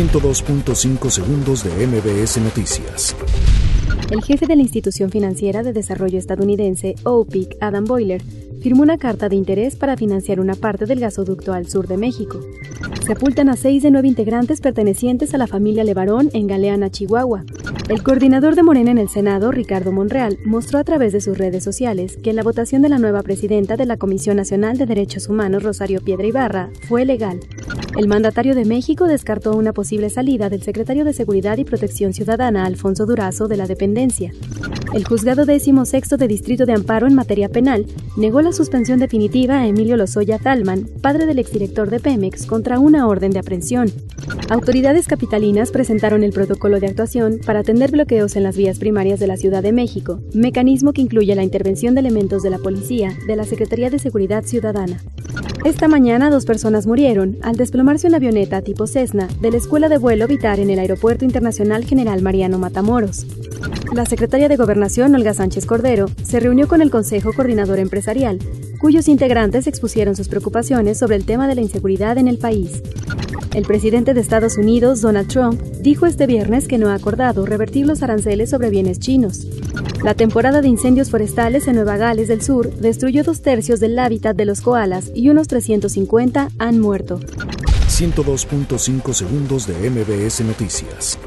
102.5 segundos de MBS Noticias. El jefe de la institución financiera de desarrollo estadounidense, OPIC, Adam Boiler, firmó una carta de interés para financiar una parte del gasoducto al sur de México. Sepultan a seis de nueve integrantes pertenecientes a la familia Levarón en Galeana, Chihuahua. El coordinador de Morena en el Senado, Ricardo Monreal, mostró a través de sus redes sociales que la votación de la nueva presidenta de la Comisión Nacional de Derechos Humanos, Rosario Piedra Ibarra, fue legal. El mandatario de México descartó una posible salida del secretario de Seguridad y Protección Ciudadana, Alfonso Durazo, de la dependencia. El juzgado décimo sexto de Distrito de Amparo en materia penal negó la suspensión definitiva a Emilio Lozoya Talman, padre del exdirector de Pemex, contra una orden de aprehensión. Autoridades capitalinas presentaron el protocolo de actuación para atender bloqueos en las vías primarias de la Ciudad de México, mecanismo que incluye la intervención de elementos de la policía, de la Secretaría de Seguridad Ciudadana. Esta mañana dos personas murieron al desplomarse una avioneta tipo Cessna de la Escuela de Vuelo Vitar en el Aeropuerto Internacional General Mariano Matamoros. La secretaria de Gobernación, Olga Sánchez Cordero, se reunió con el Consejo Coordinador Empresarial, cuyos integrantes expusieron sus preocupaciones sobre el tema de la inseguridad en el país. El presidente de Estados Unidos, Donald Trump, dijo este viernes que no ha acordado revertir los aranceles sobre bienes chinos. La temporada de incendios forestales en Nueva Gales del Sur destruyó dos tercios del hábitat de los koalas y unos 350 han muerto. 102.5 segundos de MBS Noticias.